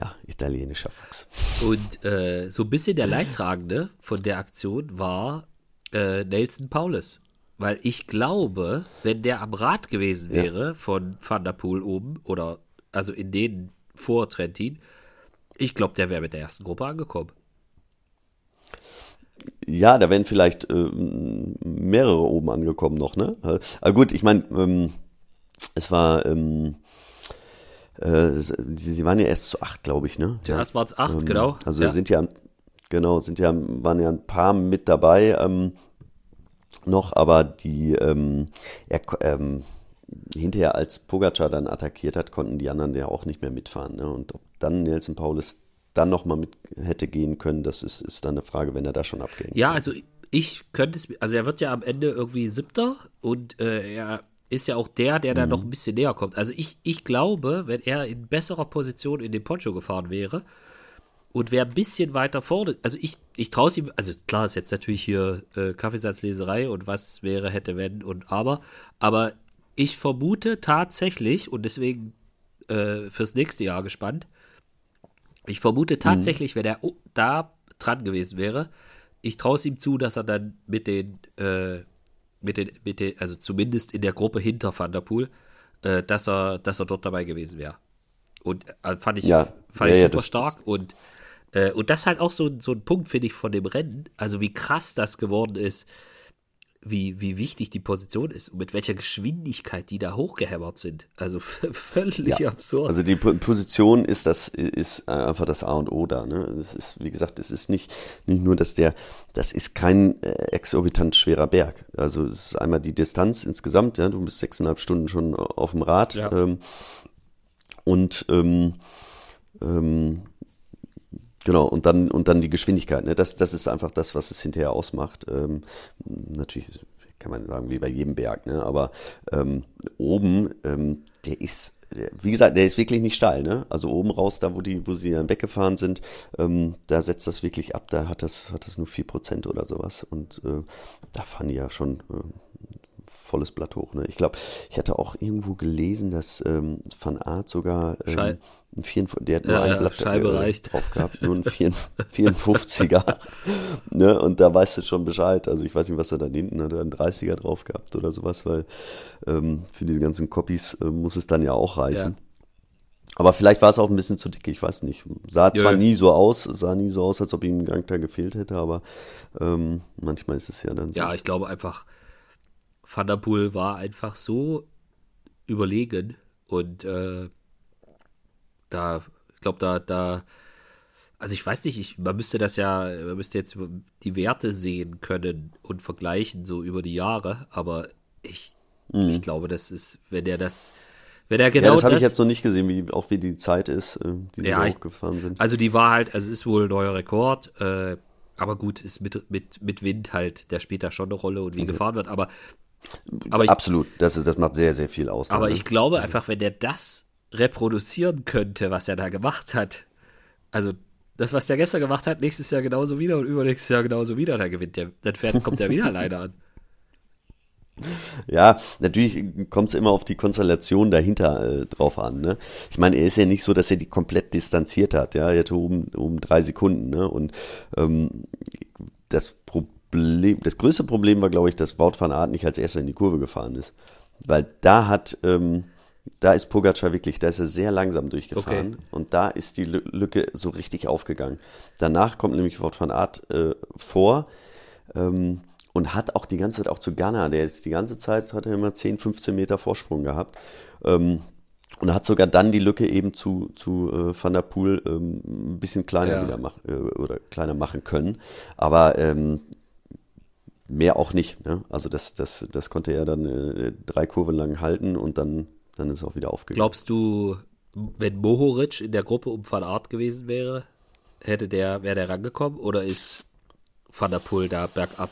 ja, italienischer Fuchs. Und äh, so ein bisschen der Leidtragende von der Aktion war äh, Nelson Paulus. Weil ich glaube, wenn der am Rad gewesen wäre ja. von Van der Poel oben, oder also in denen vor Trentin, ich glaube, der wäre mit der ersten Gruppe angekommen. Ja, da wären vielleicht äh, mehrere oben angekommen noch, ne? Aber gut, ich meine, ähm, es war ähm, äh, sie waren ja erst zu acht, glaube ich, ne? Ja, es waren acht, ähm, genau. Also ja. sind ja, genau, sind ja, waren ja ein paar mit dabei ähm, noch, aber die, ähm, er, ähm, hinterher als Pogacar dann attackiert hat, konnten die anderen ja auch nicht mehr mitfahren. Ne? Und ob dann Nelson Paulus dann nochmal mit hätte gehen können, das ist, ist dann eine Frage, wenn er da schon abgehen Ja, also ich könnte es, also er wird ja am Ende irgendwie siebter und äh, er ist ja auch der, der mhm. da noch ein bisschen näher kommt. Also ich, ich glaube, wenn er in besserer Position in den Poncho gefahren wäre und wäre ein bisschen weiter vorne, also ich, ich traue es ihm, also klar ist jetzt natürlich hier äh, Kaffeesatzleserei und was wäre, hätte, wenn und aber, aber ich vermute tatsächlich, und deswegen äh, fürs nächste Jahr gespannt, ich vermute tatsächlich, mhm. wenn er da dran gewesen wäre, ich traue es ihm zu, dass er dann mit den, äh, mit den, mit den, also zumindest in der Gruppe hinter Van der Poel, äh, dass er, dass er dort dabei gewesen wäre. Und äh, fand ich, ja. fand ja, ich super ja, stark das, und äh, und das halt auch so, so ein Punkt, finde ich, von dem Rennen, also wie krass das geworden ist, wie, wie wichtig die Position ist und mit welcher Geschwindigkeit die da hochgehämmert sind. Also völlig ja. absurd. Also die Position ist das, ist einfach das A und O da. Ne? Das ist, wie gesagt, es ist nicht, nicht nur, dass der, das ist kein äh, exorbitant schwerer Berg. Also es ist einmal die Distanz insgesamt, ja, du bist sechseinhalb Stunden schon auf dem Rad. Ja. Ähm, und ähm, ähm, Genau, und dann, und dann die Geschwindigkeit. Ne? Das, das ist einfach das, was es hinterher ausmacht. Ähm, natürlich kann man sagen, wie bei jedem Berg, ne? aber ähm, oben, ähm, der ist, wie gesagt, der ist wirklich nicht steil. Ne? Also oben raus, da wo, die, wo sie dann weggefahren sind, ähm, da setzt das wirklich ab. Da hat das, hat das nur 4% oder sowas. Und äh, da fahren die ja schon äh, volles Blatt hoch. Ne? Ich glaube, ich hatte auch irgendwo gelesen, dass ähm, Van Art sogar ähm, ein 54, der hat nur ja, ein ja, Blatt Scheibe äh, drauf gehabt, nur ein 54er. *laughs* ne? Und da weißt du schon Bescheid. Also ich weiß nicht, was er da hinten hat, einen 30er drauf gehabt oder sowas, weil ähm, für diese ganzen Copies äh, muss es dann ja auch reichen. Ja. Aber vielleicht war es auch ein bisschen zu dick, ich weiß nicht. Sah ja, zwar nie so aus, sah nie so aus, als ob ihm ein Gang da gefehlt hätte, aber ähm, manchmal ist es ja dann so. Ja, ich glaube einfach, Van der Poel war einfach so überlegen und äh, da, ich glaube, da, da, also ich weiß nicht, ich, man müsste das ja, man müsste jetzt die Werte sehen können und vergleichen, so über die Jahre, aber ich, mhm. ich glaube, das ist, wenn er das, wenn er genau ja, das habe ich jetzt noch nicht gesehen, wie auch wie die Zeit ist, äh, die sie ja, hochgefahren sind. Also die war halt, also es ist wohl ein neuer Rekord, äh, aber gut, ist mit, mit, mit Wind halt, der spielt da schon eine Rolle und wie okay. gefahren wird, aber, aber ich, Absolut, das, ist, das macht sehr, sehr viel aus. Aber ne? ich glaube einfach, wenn der das reproduzieren könnte, was er da gemacht hat. Also das, was der gestern gemacht hat, nächstes Jahr genauso wieder und übernächstes Jahr genauso wieder, dann gewinnt der, dann fährt, kommt er wieder alleine an. *laughs* Ja, natürlich kommt es immer auf die Konstellation dahinter äh, drauf an. Ne? Ich meine, er ist ja nicht so, dass er die komplett distanziert hat. Ja, er hatte um, um drei Sekunden. Ne? Und ähm, das Problem, das größte Problem war, glaube ich, dass Wout van Aert nicht als erster in die Kurve gefahren ist. Weil da hat ähm, da ist Pogacar wirklich, da ist er sehr langsam durchgefahren okay. und da ist die Lücke so richtig aufgegangen. Danach kommt nämlich Wort von Art äh, vor ähm, und hat auch die ganze Zeit auch zu Ghana, der ist die ganze Zeit, hat er immer 10, 15 Meter Vorsprung gehabt. Ähm, und hat sogar dann die Lücke eben zu, zu äh, Van der Poel ähm, ein bisschen kleiner ja. wieder mach, äh, oder kleiner machen können. Aber ähm, mehr auch nicht. Ne? Also das, das, das konnte er dann äh, drei Kurven lang halten und dann dann ist es auch wieder aufgegangen. Glaubst du, wenn Mohoric in der Gruppe um Van Art gewesen wäre, hätte der, wäre der rangekommen oder ist Van der Poel da bergab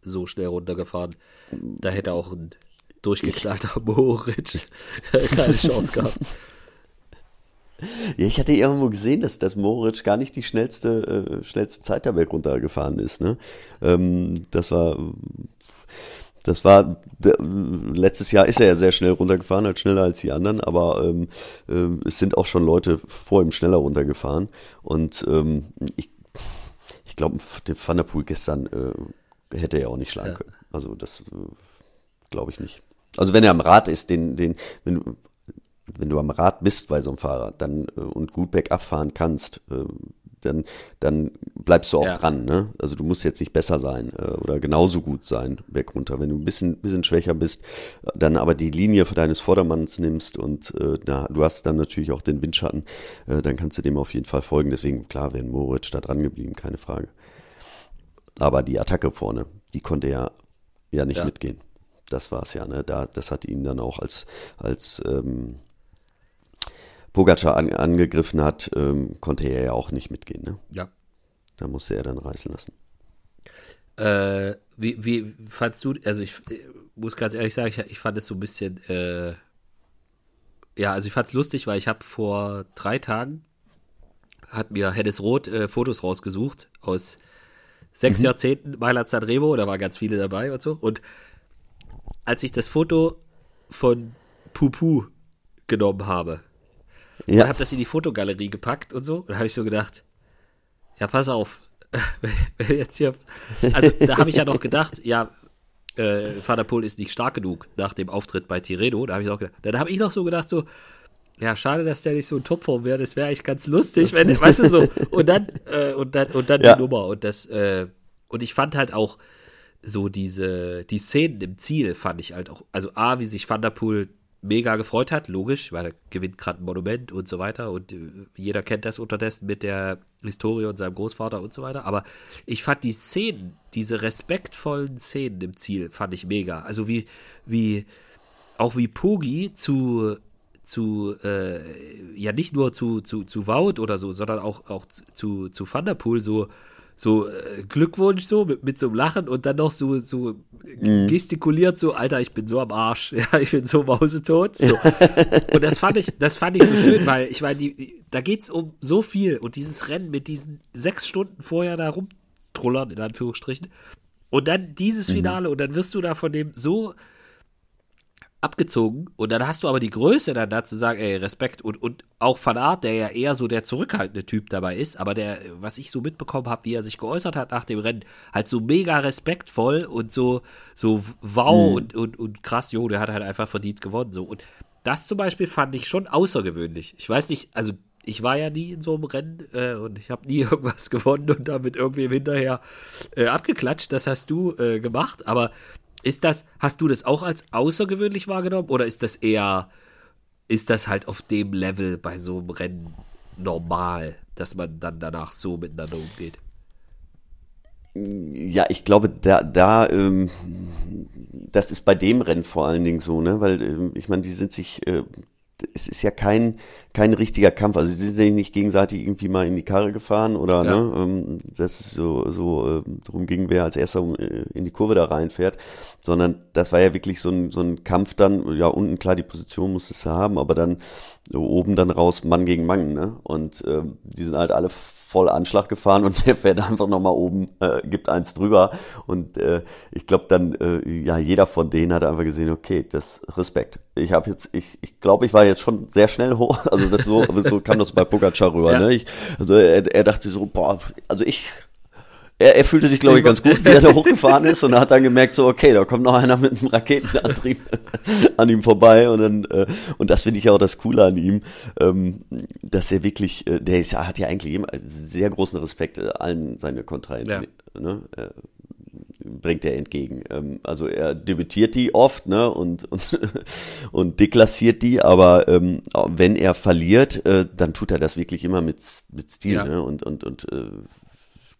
so schnell runtergefahren? Da hätte auch ein durchgeknallter *laughs* Mohoric *laughs* keine Chance gehabt. Ja, ich hatte irgendwo gesehen, dass, dass Moritz gar nicht die schnellste, äh, schnellste Zeit der runtergefahren ist. Ne? Ähm, das war das war letztes Jahr ist er ja sehr schnell runtergefahren, halt schneller als die anderen, aber ähm, äh, es sind auch schon Leute vor ihm schneller runtergefahren. Und ähm, ich, ich glaube, der Van der Poel gestern äh, hätte er auch nicht schlagen ja. können. Also das äh, glaube ich nicht. Also wenn er am Rad ist, den, den, wenn wenn du am Rad bist bei so einem Fahrer, dann äh, und gut bergab fahren kannst, äh, dann, dann bleibst du auch ja. dran. Ne? Also du musst jetzt nicht besser sein äh, oder genauso gut sein, weg runter. Wenn du ein bisschen, bisschen schwächer bist, dann aber die Linie deines Vordermanns nimmst und äh, na, du hast dann natürlich auch den Windschatten, äh, dann kannst du dem auf jeden Fall folgen. Deswegen, klar, wäre Moritz da dran geblieben, keine Frage. Aber die Attacke vorne, die konnte ja, ja nicht ja. mitgehen. Das war es ja, ne? Da, das hat ihn dann auch als, als ähm, Pogacar an, angegriffen hat, ähm, konnte er ja auch nicht mitgehen. Ne? Ja. Da musste er dann reißen lassen. Äh, Wie, wie fandst du, also ich, ich muss ganz ehrlich sagen, ich, ich fand es so ein bisschen, äh, ja, also ich fand es lustig, weil ich habe vor drei Tagen, hat mir Hennes Roth äh, Fotos rausgesucht aus sechs mhm. Jahrzehnten Mailand Sanremo, da waren ganz viele dabei und so. Und als ich das Foto von Pupu genommen habe, ja. und habe das in die Fotogalerie gepackt und so, und habe ich so gedacht, ja, pass auf, *laughs* jetzt hier, also da habe ich ja noch gedacht, ja, äh, Van Poel ist nicht stark genug nach dem Auftritt bei Tireno, da habe ich auch gedacht, dann habe ich noch so gedacht, so, ja, schade, dass der nicht so in Topform wäre. Das wäre eigentlich ganz lustig, wenn, *laughs* weißt du so. Und dann, äh, und dann, und dann ja. die Nummer. Und das, äh, und ich fand halt auch so diese, die Szenen im Ziel fand ich halt auch, also A, wie sich Van der Poel mega gefreut hat, logisch, weil er gewinnt gerade ein Monument und so weiter und äh, jeder kennt das unterdessen mit der Historie und seinem Großvater und so weiter. Aber ich fand die Szenen, diese respektvollen Szenen im Ziel, fand ich mega. Also wie, wie, auch wie Pogi zu zu, äh, ja nicht nur zu, zu, zu Wout oder so, sondern auch, auch zu, zu Thunderpool so, so äh, Glückwunsch so mit, mit so einem Lachen und dann noch so, so mhm. gestikuliert so, Alter, ich bin so am Arsch, *laughs* ja, ich bin so mausetot. So. *laughs* und das fand ich, das fand ich so schön, weil ich meine, die, da geht es um so viel und dieses Rennen mit diesen sechs Stunden vorher da rumtrullern, in Anführungsstrichen. Und dann dieses mhm. Finale mhm. und dann wirst du da von dem so abgezogen und dann hast du aber die Größe dann dazu sagen, ey, Respekt und, und auch Van Art, der ja eher so der zurückhaltende Typ dabei ist, aber der, was ich so mitbekommen habe, wie er sich geäußert hat nach dem Rennen, halt so mega respektvoll und so, so wow mhm. und, und, und krass, jo, der hat halt einfach verdient gewonnen, so. Und das zum Beispiel fand ich schon außergewöhnlich. Ich weiß nicht, also ich war ja nie in so einem Rennen äh, und ich habe nie *laughs* irgendwas gewonnen und damit irgendwie hinterher äh, abgeklatscht. Das hast du äh, gemacht, aber ist das, hast du das auch als außergewöhnlich wahrgenommen oder ist das eher, ist das halt auf dem Level bei so einem Rennen normal, dass man dann danach so miteinander umgeht? Ja, ich glaube, da, da ähm, das ist bei dem Rennen vor allen Dingen so, ne? Weil ähm, ich meine, die sind sich äh, es ist ja kein, kein richtiger Kampf. Also sie sind ja nicht gegenseitig irgendwie mal in die Karre gefahren oder ja. ne, ähm, dass es so, so äh, darum ging, wer als erster äh, in die Kurve da reinfährt, sondern das war ja wirklich so ein, so ein Kampf dann, ja, unten klar, die Position musstest du haben, aber dann oben dann raus Mann gegen Mann, ne? Und ähm, die sind halt alle voll Anschlag gefahren und *laughs* der fährt einfach nochmal oben, äh, gibt eins drüber. Und äh, ich glaube dann, äh, ja, jeder von denen hat einfach gesehen, okay, das Respekt. Ich habe jetzt, ich, ich glaube, ich war jetzt schon sehr schnell hoch. *laughs* Also das so, so kam das bei Pogacar rüber. Ja. Ne? Ich, also er, er dachte so, boah, also ich er, er fühlte sich, glaube ich, ganz gut, wie er da hochgefahren ist und er hat dann gemerkt, so, okay, da kommt noch einer mit einem Raketenantrieb *laughs* an ihm vorbei und dann, äh, und das finde ich auch das Coole an ihm, ähm, dass er wirklich, äh, der ist, hat ja eigentlich immer sehr großen Respekt äh, allen seine Kontrahenten, ja. ne, äh, bringt er entgegen. Ähm, also er debütiert die oft, ne, und, *laughs* und, und deklassiert die, aber ähm, wenn er verliert, äh, dann tut er das wirklich immer mit, mit Stil, ja. ne, und, und, und äh,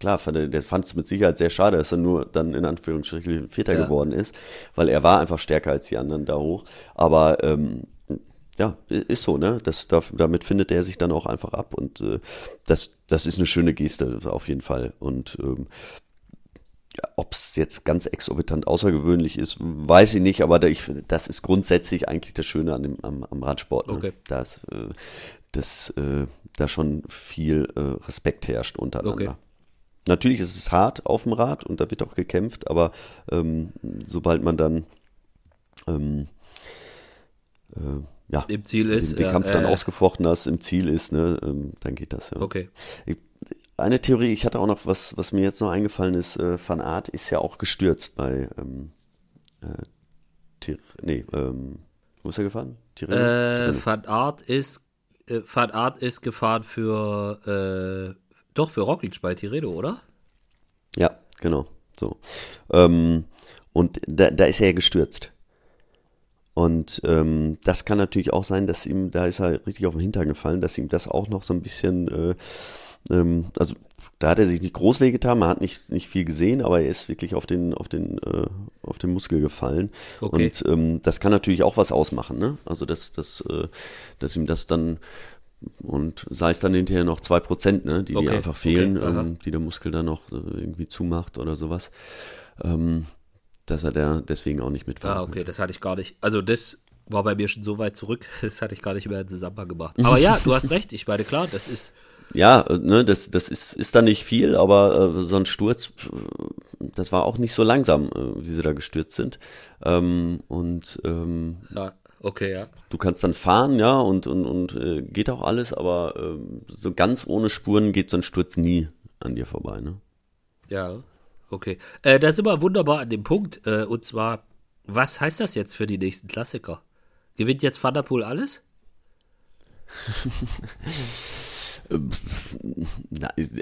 klar, der fand es mit Sicherheit sehr schade, dass er nur dann in Anführungsstrichen Vierter ja. geworden ist, weil er war einfach stärker als die anderen da hoch. Aber ähm, ja, ist so, ne? Das, damit findet er sich dann auch einfach ab und äh, das, das ist eine schöne Geste auf jeden Fall. Und ähm, ob es jetzt ganz exorbitant außergewöhnlich ist, weiß ich nicht, aber ich, das ist grundsätzlich eigentlich das Schöne an dem, am, am Radsport. Ne? Okay. Dass, äh, dass äh, da schon viel äh, Respekt herrscht untereinander. Okay. Natürlich ist es hart auf dem Rad und da wird auch gekämpft, aber ähm, sobald man dann ähm, äh, ja, im Ziel ist, den, den ja, Kampf dann äh, ausgefochten hast, im Ziel ist, ne, ähm, dann geht das ja. Okay. Ich, eine Theorie, ich hatte auch noch was, was mir jetzt noch eingefallen ist, äh, Van Art ist ja auch gestürzt bei ähm, äh, Tir nee, ähm, wo ist er gefahren? Tirreno? Äh, Van Art ist äh, Van Art ist gefahren für äh, doch, für Roglic bei Tirreno, oder? Ja, genau. So. Ähm, und da, da ist er ja gestürzt. Und ähm, das kann natürlich auch sein, dass ihm, da ist er richtig auf den Hintern gefallen, dass ihm das auch noch so ein bisschen, äh, ähm, also da hat er sich nicht groß wehgetan, man hat nicht, nicht viel gesehen, aber er ist wirklich auf den, auf den, äh, auf den Muskel gefallen. Okay. Und ähm, das kann natürlich auch was ausmachen, ne? Also dass, dass, äh, dass ihm das dann und sei es dann hinterher noch zwei Prozent, ne, die, okay. die einfach fehlen, okay. ähm, die der Muskel dann noch äh, irgendwie zumacht oder sowas. Ähm, dass er da deswegen auch nicht mitfahren Ah, okay, das hatte ich gar nicht. Also das war bei mir schon so weit zurück, *laughs* das hatte ich gar nicht mehr in Zusammenhang gemacht. Aber ja, du hast recht, ich meine, klar, das ist. Ja, äh, ne, das, das ist, ist dann nicht viel, aber äh, so ein Sturz, das war auch nicht so langsam, äh, wie sie da gestürzt sind. Ähm, und ähm, ja, okay, ja. Du kannst dann fahren, ja, und, und, und äh, geht auch alles, aber äh, so ganz ohne Spuren geht so ein Sturz nie an dir vorbei, ne? Ja, okay. Äh, da sind wir wunderbar an dem Punkt, äh, und zwar, was heißt das jetzt für die nächsten Klassiker? Gewinnt jetzt Van der Poel alles? *laughs*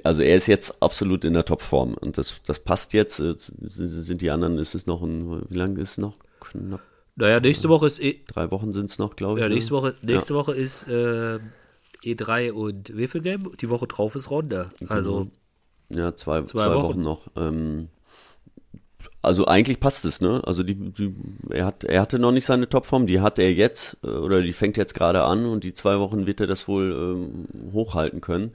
also er ist jetzt absolut in der Topform und das, das passt jetzt. Sind die anderen, ist es noch ein, wie lange ist es noch? Knapp. Naja, nächste Woche ist eh, Drei Wochen sind es noch, glaube ich. Ja, ne? nächste Woche, nächste ja. Woche ist äh, E3 und Wefelgame. Die Woche drauf ist Ronde. Also. Ja, zwei, zwei, zwei Wochen. Wochen noch. Ähm, also eigentlich passt es, ne? Also die, die, er hat, er hatte noch nicht seine Topform, die hat er jetzt äh, oder die fängt jetzt gerade an und die zwei Wochen wird er das wohl ähm, hochhalten können.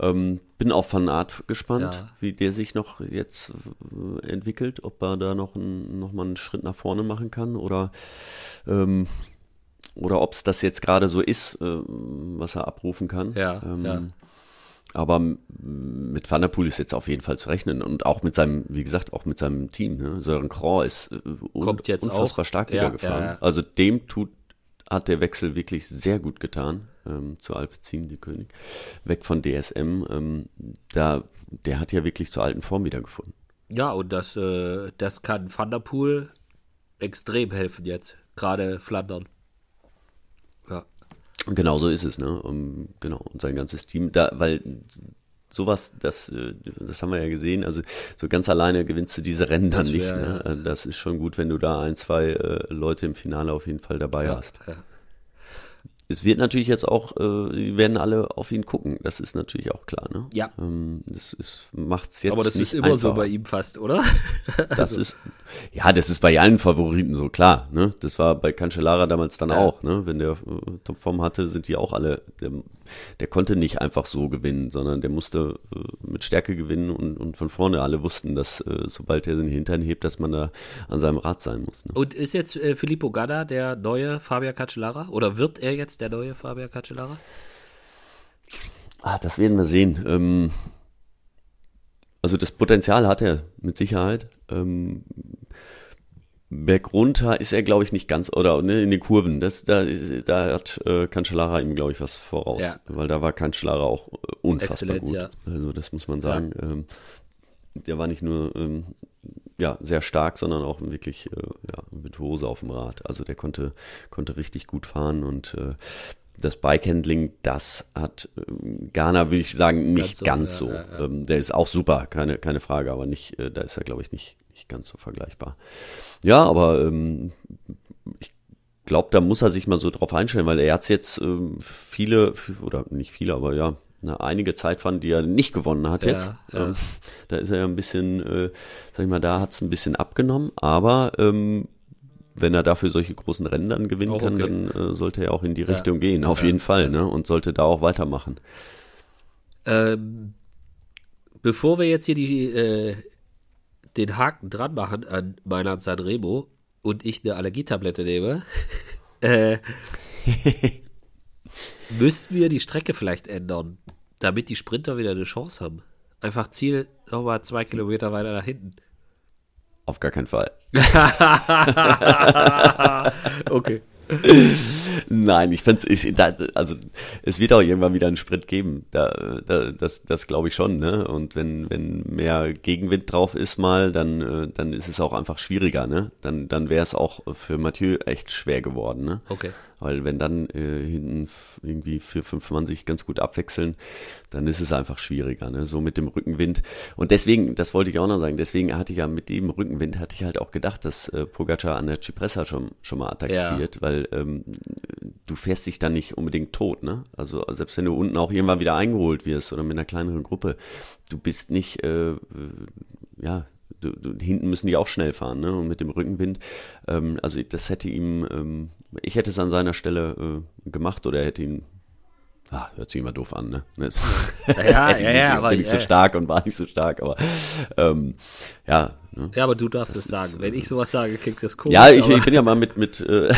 Ähm, bin auf Art gespannt, ja. wie der sich noch jetzt äh, entwickelt, ob er da noch, ein, noch mal einen Schritt nach vorne machen kann oder ähm, oder ob es das jetzt gerade so ist, äh, was er abrufen kann. Ja, ähm, ja. Aber mit Van der Poel ist jetzt auf jeden Fall zu rechnen und auch mit seinem, wie gesagt, auch mit seinem Team. Ne? Sören Krau ist äh, Kommt jetzt unfassbar auch. stark ja, gefahren. Ja, Also dem tut, hat der Wechsel wirklich sehr gut getan ähm, zu Alpecin, die König, weg von DSM. Ähm, da, der hat ja wirklich zur alten Form wiedergefunden. Ja, und das, äh, das kann Van der Poel extrem helfen jetzt, gerade Flandern. Genau so ist es, ne? Um, genau, und sein ganzes Team, da, weil sowas, das, äh, das haben wir ja gesehen, also so ganz alleine gewinnst du diese Rennen dann nicht. ne? ja. Das ist schon gut, wenn du da ein, zwei äh, Leute im Finale auf jeden Fall dabei ja, hast. Ja es wird natürlich jetzt auch, äh, die werden alle auf ihn gucken. Das ist natürlich auch klar, ne? Ja. Ähm, das ist, macht's jetzt. Aber das ist immer einfacher. so bei ihm fast, oder? das also. *laughs* ist, ja, das ist bei allen Favoriten so klar, ne? Das war bei Cancellara damals dann ja. auch, ne? Wenn der äh, Topform hatte, sind die auch alle, der, der konnte nicht einfach so gewinnen, sondern der musste äh, mit Stärke gewinnen und, und von vorne alle wussten, dass äh, sobald er den Hintern hebt, dass man da an seinem Rad sein muss. Ne? Und ist jetzt äh, Filippo Gadda der neue Fabio Cancellara? Oder wird er jetzt der neue Fabio Cancellara? Ah, das werden wir sehen. Ähm, also das Potenzial hat er mit Sicherheit. Ähm, Bergunter ist er, glaube ich, nicht ganz, oder ne, in den Kurven, das, da, da hat äh, Cancellara ihm, glaube ich, was voraus. Ja. Weil da war Cancellara auch äh, unfassbar Excellent, gut. Ja. Also das muss man sagen. Ja. Ähm, der war nicht nur ähm, ja, sehr stark, sondern auch wirklich äh, ja, Virtuose auf dem Rad. Also der konnte, konnte richtig gut fahren und äh, das Bikehandling, das hat ähm, Ghana, würde ich sagen, nicht ganz so. Ganz so. Ja, ja, ähm, der ist auch super, keine, keine Frage, aber nicht, äh, da ist er, glaube ich, nicht, nicht ganz so vergleichbar. Ja, aber ähm, ich glaube, da muss er sich mal so drauf einstellen, weil er hat jetzt viele, oder nicht viele, aber ja, eine, einige Zeit fand, die er nicht gewonnen hat jetzt. Ja. Ähm, da ist er ja ein bisschen, äh, sag ich mal, da hat es ein bisschen abgenommen, aber ähm, wenn er dafür solche großen Rennen dann gewinnen auch kann, okay. dann äh, sollte er auch in die Richtung gehen, auf ja. jeden Fall, ne? Und sollte da auch weitermachen. Ähm, bevor wir jetzt hier die, äh, den Haken dran machen an meiner Sanremo und ich eine Allergietablette nehme, *laughs* äh, *laughs* müssten wir die Strecke vielleicht ändern, damit die Sprinter wieder eine Chance haben. Einfach Ziel nochmal zwei Kilometer weiter nach hinten. Auf gar keinen Fall. *laughs* okay. Nein, ich finde es, also es wird auch irgendwann wieder einen Sprint geben. Da, da, das das glaube ich schon. Ne? Und wenn, wenn mehr Gegenwind drauf ist mal, dann, äh, dann ist es auch einfach schwieriger. Ne? Dann, dann wäre es auch für Mathieu echt schwer geworden. Ne? Okay. Weil wenn dann äh, hinten irgendwie 4, 5 Mann sich ganz gut abwechseln, dann ist es einfach schwieriger, ne? So mit dem Rückenwind. Und deswegen, das wollte ich auch noch sagen, deswegen hatte ich ja mit dem Rückenwind, hatte ich halt auch gedacht, dass äh, Pogacar an der Cipressa schon, schon mal attackiert, ja. weil ähm, du fährst dich dann nicht unbedingt tot, ne? Also selbst wenn du unten auch irgendwann wieder eingeholt wirst oder mit einer kleineren Gruppe, du bist nicht, äh, ja, Du, du, hinten müssen die auch schnell fahren, ne? Und mit dem Rückenwind, ähm, also das hätte ihm, ähm, ich hätte es an seiner Stelle äh, gemacht oder hätte ihn Ah, hört sich immer doof an, ne? Das ja, ja, *laughs* ja, aber. Bin nicht so stark und war nicht so stark, aber ähm, ja. Ne? Ja, aber du darfst es sagen. Wenn ich sowas sage, klingt das komisch. Ja, ich, ich bin ja mal mit, mit äh,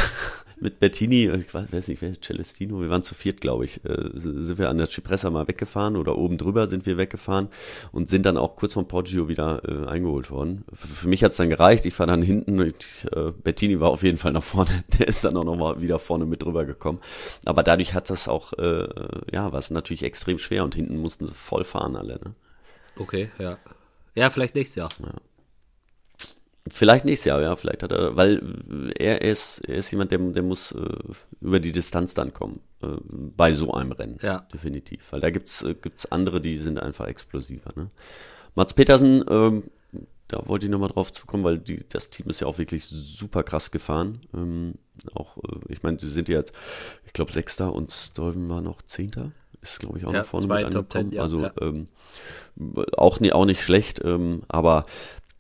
mit Bettini, ich weiß nicht, wer Celestino, wir waren zu viert, glaube ich, äh, sind wir an der Cipressa mal weggefahren oder oben drüber sind wir weggefahren und sind dann auch kurz vom Poggio wieder äh, eingeholt worden. Für, für mich hat's dann gereicht, ich war dann hinten, ich, äh, Bettini war auf jeden Fall nach vorne, *laughs* der ist dann auch nochmal wieder vorne mit drüber gekommen. Aber dadurch hat das auch, äh, ja, war es natürlich extrem schwer und hinten mussten sie voll fahren alle. Ne? Okay, ja. Ja, vielleicht nächstes Jahr. Ja. Vielleicht nächstes Jahr, ja, vielleicht hat er, weil er, ist, er ist jemand, der, der muss äh, über die Distanz dann kommen, äh, bei so einem Rennen. Ja. Definitiv. Weil da gibt's, äh, gibt's andere, die sind einfach explosiver. Ne? Mats Petersen, ähm, da wollte ich nochmal drauf zukommen, weil die, das Team ist ja auch wirklich super krass gefahren. Ähm, auch, äh, ich meine, sie sind ja jetzt, ich glaube, Sechster und Stolven war noch Zehnter. Ist, glaube ich, auch ja, noch vorne mit angekommen. 10, ja, also ja. Ähm, auch, nie, auch nicht schlecht, ähm, aber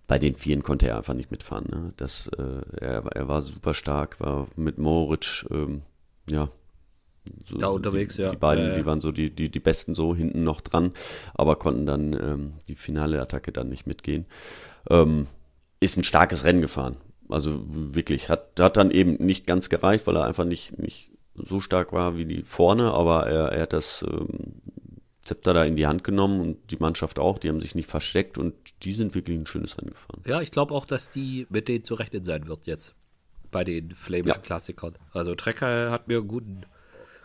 bei den Vieren konnte er einfach nicht mitfahren. Ne? Das, äh, er, er war super stark, war mit Moritz, ähm, ja. So da unterwegs, die, ja. Die beiden, äh, die waren so die, die, die Besten so hinten noch dran, aber konnten dann ähm, die finale Attacke dann nicht mitgehen. Ähm, ist ein starkes Rennen gefahren. Also wirklich, hat, hat dann eben nicht ganz gereicht, weil er einfach nicht, nicht so stark war wie die vorne, aber er, er hat das ähm, Zepter da in die Hand genommen und die Mannschaft auch, die haben sich nicht versteckt und die sind wirklich ein schönes Rennen gefahren. Ja, ich glaube auch, dass die mit denen zu rechnen sein wird jetzt bei den flämischen ja. Klassikern. Also Trecker hat mir einen guten,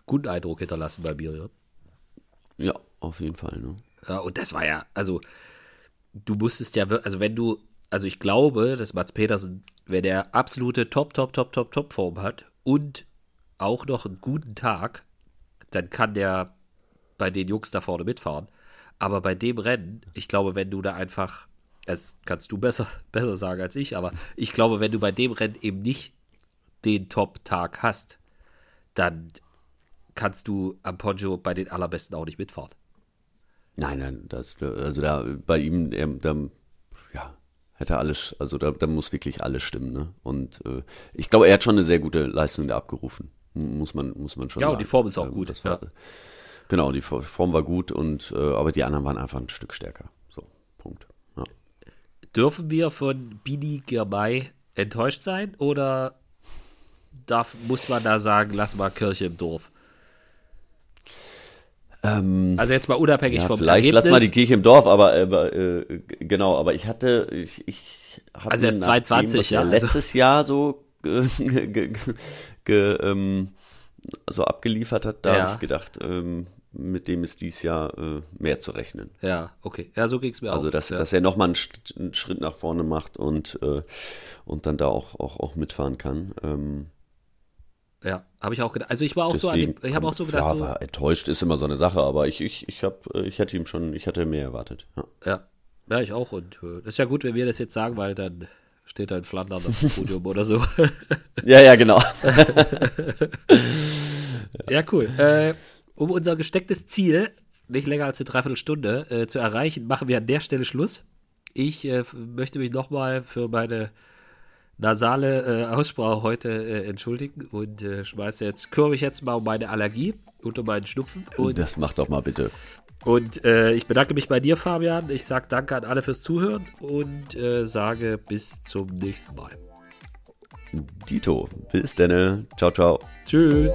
guten Eindruck hinterlassen bei mir. Ja, ja auf jeden Fall. Ne? Ja, und das war ja, also du musstest ja, also wenn du, also ich glaube, dass Mats Petersen, wenn er absolute Top, Top, Top, Top, Top Form hat und auch noch einen guten Tag, dann kann der bei den Jungs da vorne mitfahren. Aber bei dem Rennen, ich glaube, wenn du da einfach, das kannst du besser, *laughs* besser sagen als ich, aber ich glaube, wenn du bei dem Rennen eben nicht den Top-Tag hast, dann kannst du am Poggio bei den allerbesten auch nicht mitfahren. Nein, nein, das, also da bei ihm, er, da, ja, hätte alles, also da, da muss wirklich alles stimmen, ne? Und äh, ich glaube, er hat schon eine sehr gute Leistung da abgerufen. Muss man, muss man schon ja, sagen. Ja, und die Form ist auch ähm, gut. Das war, ja. Genau, die Form war gut und äh, aber die anderen waren einfach ein Stück stärker. So, Punkt. Ja. Dürfen wir von Bini Girmay enttäuscht sein oder darf, muss man da sagen, lass mal Kirche im Dorf? Ähm, also jetzt mal unabhängig ja, vom vielleicht Ergebnis. lass mal die Kirche im Dorf, aber äh, genau, aber ich hatte ich, ich habe also erst 22, ja, also letztes Jahr so *laughs* ge, ge, ge, ähm, so abgeliefert hat, da Ja. habe ich gedacht, ähm, mit dem ist dies Jahr äh, mehr zu rechnen. Ja, okay. Ja, so ging es mir Also auch. dass, ja. dass er nochmal einen, einen Schritt nach vorne macht und äh, und dann da auch auch, auch mitfahren kann. Ähm, ja, habe ich auch gedacht. Also ich war auch so an dem, ich habe auch so gedacht, ja, war enttäuscht ist immer so eine Sache, aber ich ich ich habe ich hatte ihm schon ich hatte mehr erwartet. Ja. ja, ja, ich auch. Und äh, das ist ja gut, wenn wir das jetzt sagen, weil dann steht er in Flandern auf *laughs* dem Podium oder so. ja, ja, genau. *laughs* Ja, cool. Äh, um unser gestecktes Ziel, nicht länger als eine Dreiviertelstunde, äh, zu erreichen, machen wir an der Stelle Schluss. Ich äh, möchte mich nochmal für meine nasale äh, Aussprache heute äh, entschuldigen und äh, schmeiße jetzt, kümmere mich jetzt mal um meine Allergie und um meinen Schnupfen. Und, Das macht doch mal bitte. und äh, ich bedanke mich bei dir, Fabian. Ich sage danke an alle fürs Zuhören und äh, sage bis zum nächsten Mal. Dito, bis denn. Ciao, ciao. Tschüss.